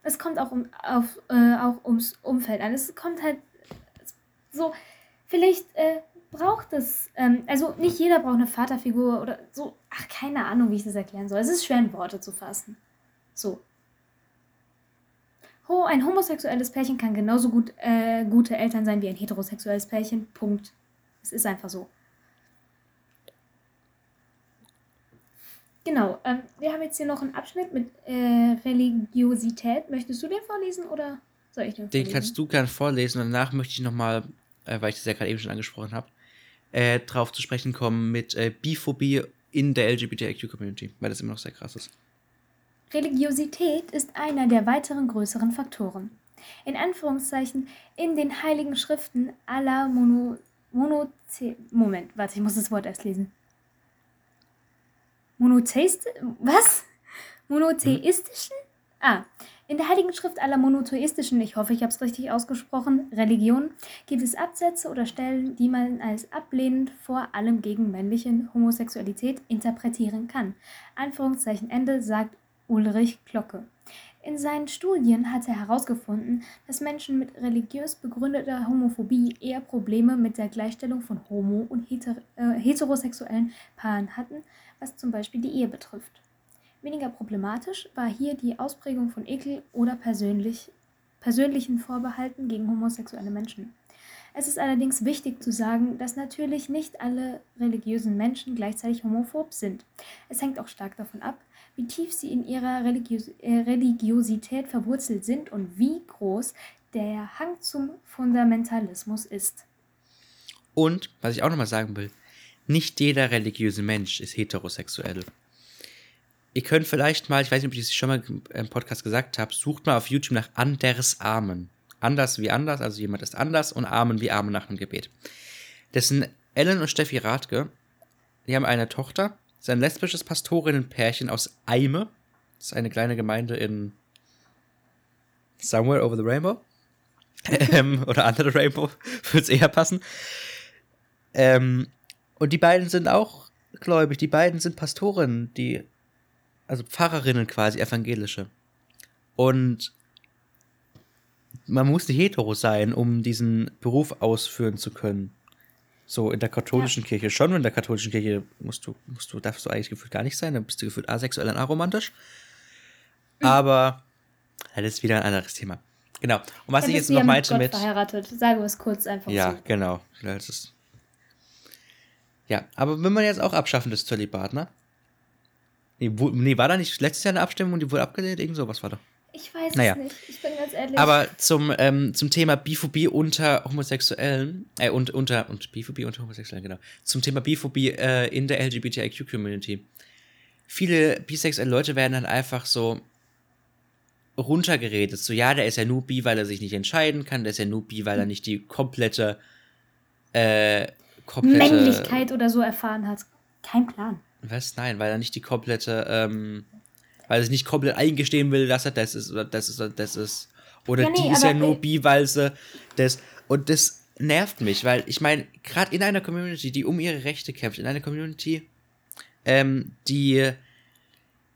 Es kommt auch, um, auf, äh, auch ums Umfeld an. Es kommt halt so, vielleicht äh, braucht es, ähm, also nicht jeder braucht eine Vaterfigur oder so, ach, keine Ahnung, wie ich das erklären soll. Es ist schwer in Worte zu fassen. So. Ho, ein homosexuelles Pärchen kann genauso gut äh, gute Eltern sein wie ein heterosexuelles Pärchen. Punkt. Es ist einfach so. Genau, ähm, wir haben jetzt hier noch einen Abschnitt mit äh, Religiosität. Möchtest du den vorlesen oder soll ich den Den vorlesen? kannst du gern vorlesen und danach möchte ich nochmal, äh, weil ich das ja gerade eben schon angesprochen habe, äh, drauf zu sprechen kommen mit äh, Biphobie in der LGBTIQ-Community, weil das immer noch sehr krass ist. Religiosität ist einer der weiteren größeren Faktoren. In Anführungszeichen in den heiligen Schriften aller Mono, Monothe Moment, warte, ich muss das Wort erst lesen. Monotheist was? Monotheistischen? Ah, in der Heiligen Schrift aller monotheistischen, ich hoffe, ich habe es richtig ausgesprochen, Religionen gibt es Absätze oder Stellen, die man als ablehnend vor allem gegen männliche Homosexualität interpretieren kann. Anführungszeichen Ende sagt Ulrich Glocke. In seinen Studien hat er herausgefunden, dass Menschen mit religiös begründeter Homophobie eher Probleme mit der Gleichstellung von homo- und heter äh, heterosexuellen Paaren hatten, was zum Beispiel die Ehe betrifft. Weniger problematisch war hier die Ausprägung von Ekel oder persönlich, persönlichen Vorbehalten gegen homosexuelle Menschen. Es ist allerdings wichtig zu sagen, dass natürlich nicht alle religiösen Menschen gleichzeitig homophob sind. Es hängt auch stark davon ab, wie tief sie in ihrer Religios äh, Religiosität verwurzelt sind und wie groß der Hang zum Fundamentalismus ist. Und, was ich auch nochmal sagen will, nicht jeder religiöse Mensch ist heterosexuell. Ihr könnt vielleicht mal, ich weiß nicht, ob ich das schon mal im Podcast gesagt habe, sucht mal auf YouTube nach Anders Amen. Anders wie anders, also jemand ist anders und Amen wie Amen nach dem Gebet. Das sind Ellen und Steffi Rathke. Die haben eine Tochter, das ist ein lesbisches Pastorinnenpärchen aus Eime. Das ist eine kleine Gemeinde in Somewhere Over the Rainbow. ähm, oder Under the Rainbow, würde es eher passen. Ähm, und die beiden sind auch gläubig. Die beiden sind Pastorinnen, die, also Pfarrerinnen quasi, evangelische. Und man muss nicht hetero sein, um diesen Beruf ausführen zu können. So in der katholischen ja. Kirche schon. In der katholischen Kirche musst du, musst du, darfst du eigentlich gefühlt gar nicht sein. Dann bist du gefühlt asexuell und aromantisch. Mhm. Aber das ist wieder ein anderes Thema. Genau. Und was ich jetzt noch meinte mit. Gott verheiratet. Sagen wir es kurz einfach Ja, so. genau. Das ist ja, aber wenn man jetzt auch abschaffen, das Zölibat, ne? Nee, wo, nee, war da nicht letztes Jahr eine Abstimmung und die wurde abgelehnt? Irgend sowas war da. Ich weiß naja. es nicht. Ich bin ganz ehrlich. Aber zum, ähm, zum Thema Biphobie unter Homosexuellen, äh, und, unter, und Biphobie unter Homosexuellen, genau. Zum Thema Biphobie äh, in der LGBTIQ-Community. Viele bisexuelle Leute werden dann einfach so runtergeredet. So, ja, der ist ja nur bi, weil er sich nicht entscheiden kann, der ist ja nur bi, weil er nicht die komplette, äh, komplette Männlichkeit oder so erfahren hat. Kein Plan. Was? Nein, weil er nicht die komplette, ähm, weil er sich nicht komplett eingestehen will, dass er das ist oder das ist oder das ist. Oder ja, nee, die ist ja nur bi, weil sie das. Und das nervt mich, weil ich meine, gerade in einer Community, die um ihre Rechte kämpft, in einer Community, ähm, die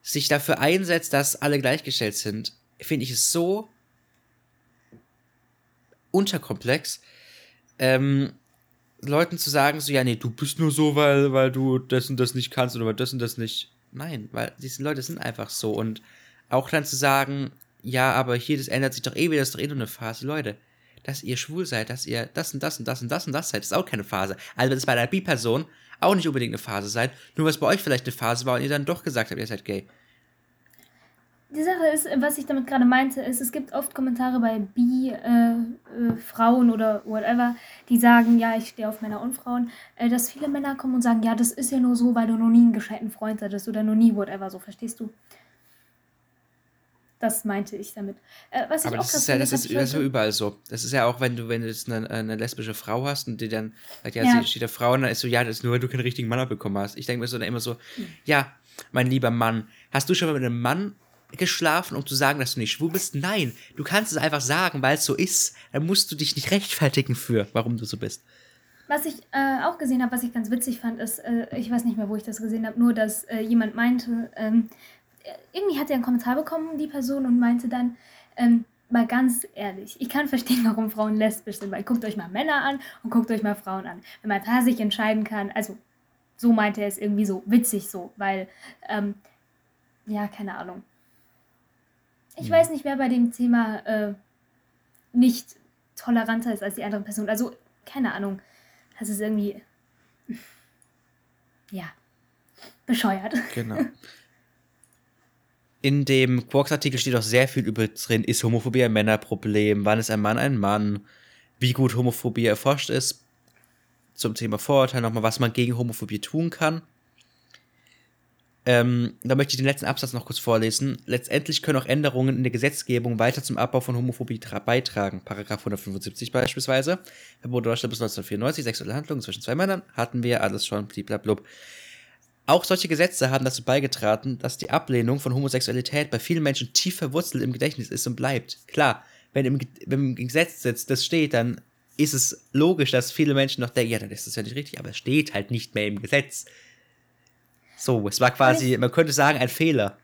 sich dafür einsetzt, dass alle gleichgestellt sind, finde ich es so unterkomplex, ähm, Leuten zu sagen, so, ja, nee, du bist nur so, weil, weil du das und das nicht kannst oder weil das und das nicht. Nein, weil diese Leute sind einfach so. Und auch dann zu sagen, ja, aber hier, das ändert sich doch eh wieder, das ist doch eh nur eine Phase. Leute, dass ihr schwul seid, dass ihr das und das und das und das und das seid, ist auch keine Phase. Also, das bei einer Bi-Person auch nicht unbedingt eine Phase sein, nur was bei euch vielleicht eine Phase war und ihr dann doch gesagt habt, ihr seid gay die Sache ist, was ich damit gerade meinte, ist, es gibt oft Kommentare bei Bi-Frauen äh, äh, oder whatever, die sagen, ja, ich stehe auf Männer und Frauen, äh, dass viele Männer kommen und sagen, ja, das ist ja nur so, weil du noch nie einen gescheiten Freund hattest oder noch nie whatever, so, verstehst du? Das meinte ich damit. Äh, was Aber ich das, ist ja, das, ist, das ist ja überall so. Das ist ja auch, wenn du, wenn du jetzt eine, eine lesbische Frau hast und die dann sagt, ja, ja. sie steht der Frau und dann ist so, ja, das ist nur, weil du keinen richtigen Mann bekommen hast. Ich denke mir so dann immer so, ja, mein lieber Mann, hast du schon mal mit einem Mann geschlafen, um zu sagen, dass du nicht schwul bist? Nein, du kannst es einfach sagen, weil es so ist. Dann musst du dich nicht rechtfertigen für, warum du so bist. Was ich äh, auch gesehen habe, was ich ganz witzig fand, ist, äh, ich weiß nicht mehr, wo ich das gesehen habe, nur dass äh, jemand meinte, ähm, irgendwie hat er einen Kommentar bekommen, die Person, und meinte dann, ähm, mal ganz ehrlich, ich kann verstehen, warum Frauen lesbisch sind, weil guckt euch mal Männer an und guckt euch mal Frauen an. Wenn man da sich entscheiden kann, also so meinte er es irgendwie so witzig so, weil, ähm, ja, keine Ahnung. Ich mhm. weiß nicht, wer bei dem Thema äh, nicht toleranter ist als die andere Person. Also, keine Ahnung. Das ist irgendwie. Ja. Bescheuert. Genau. In dem Quarks-Artikel steht auch sehr viel über drin, ist Homophobie ein Männerproblem, wann ist ein Mann ein Mann, wie gut Homophobie erforscht ist, zum Thema Vorurteil nochmal, was man gegen Homophobie tun kann. Ähm, da möchte ich den letzten Absatz noch kurz vorlesen. Letztendlich können auch Änderungen in der Gesetzgebung weiter zum Abbau von Homophobie beitragen. Paragraph 175 beispielsweise. Verbot Deutschland bis 1994, sexuelle Handlungen zwischen zwei Männern, hatten wir alles schon, bliblablub. Auch solche Gesetze haben dazu beigetragen, dass die Ablehnung von Homosexualität bei vielen Menschen tief verwurzelt im Gedächtnis ist und bleibt. Klar, wenn im, wenn im Gesetz sitzt, das steht, dann ist es logisch, dass viele Menschen noch denken, ja, dann ist das ja nicht richtig, aber es steht halt nicht mehr im Gesetz. So, es war quasi, man könnte sagen, ein Fehler.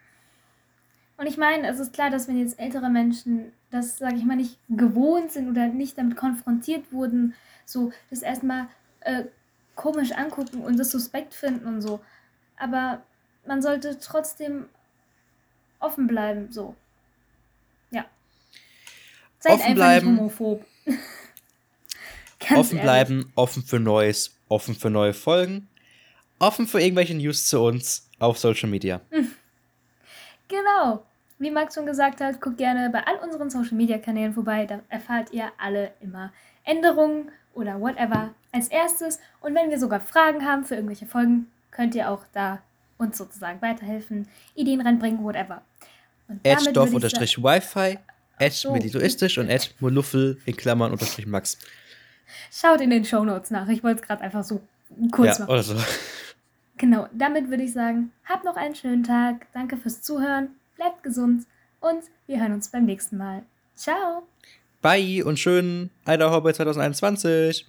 Und ich meine, es ist klar, dass wenn jetzt ältere Menschen das, sage ich mal, nicht gewohnt sind oder nicht damit konfrontiert wurden, so das erstmal äh, komisch angucken und das suspekt finden und so. Aber man sollte trotzdem offen bleiben, so. Ja. Seid offen einfach bleiben, nicht homophob. offen bleiben, offen für Neues, offen für neue Folgen offen für irgendwelche News zu uns auf Social Media. Genau. Wie Max schon gesagt hat, guckt gerne bei all unseren Social Media Kanälen vorbei. Da erfahrt ihr alle immer Änderungen oder whatever als erstes. Und wenn wir sogar Fragen haben für irgendwelche Folgen, könnt ihr auch da uns sozusagen weiterhelfen, Ideen reinbringen, whatever. Add Dorf unterstrich Wi-Fi, Add so. militoistisch und Add Moluffel in Klammern unterstrich Max. Schaut in den Show Notes nach. Ich wollte es gerade einfach so kurz ja, machen. Oder so. Genau, damit würde ich sagen, habt noch einen schönen Tag, danke fürs Zuhören, bleibt gesund und wir hören uns beim nächsten Mal. Ciao! Bye und schönen Idaho 2021!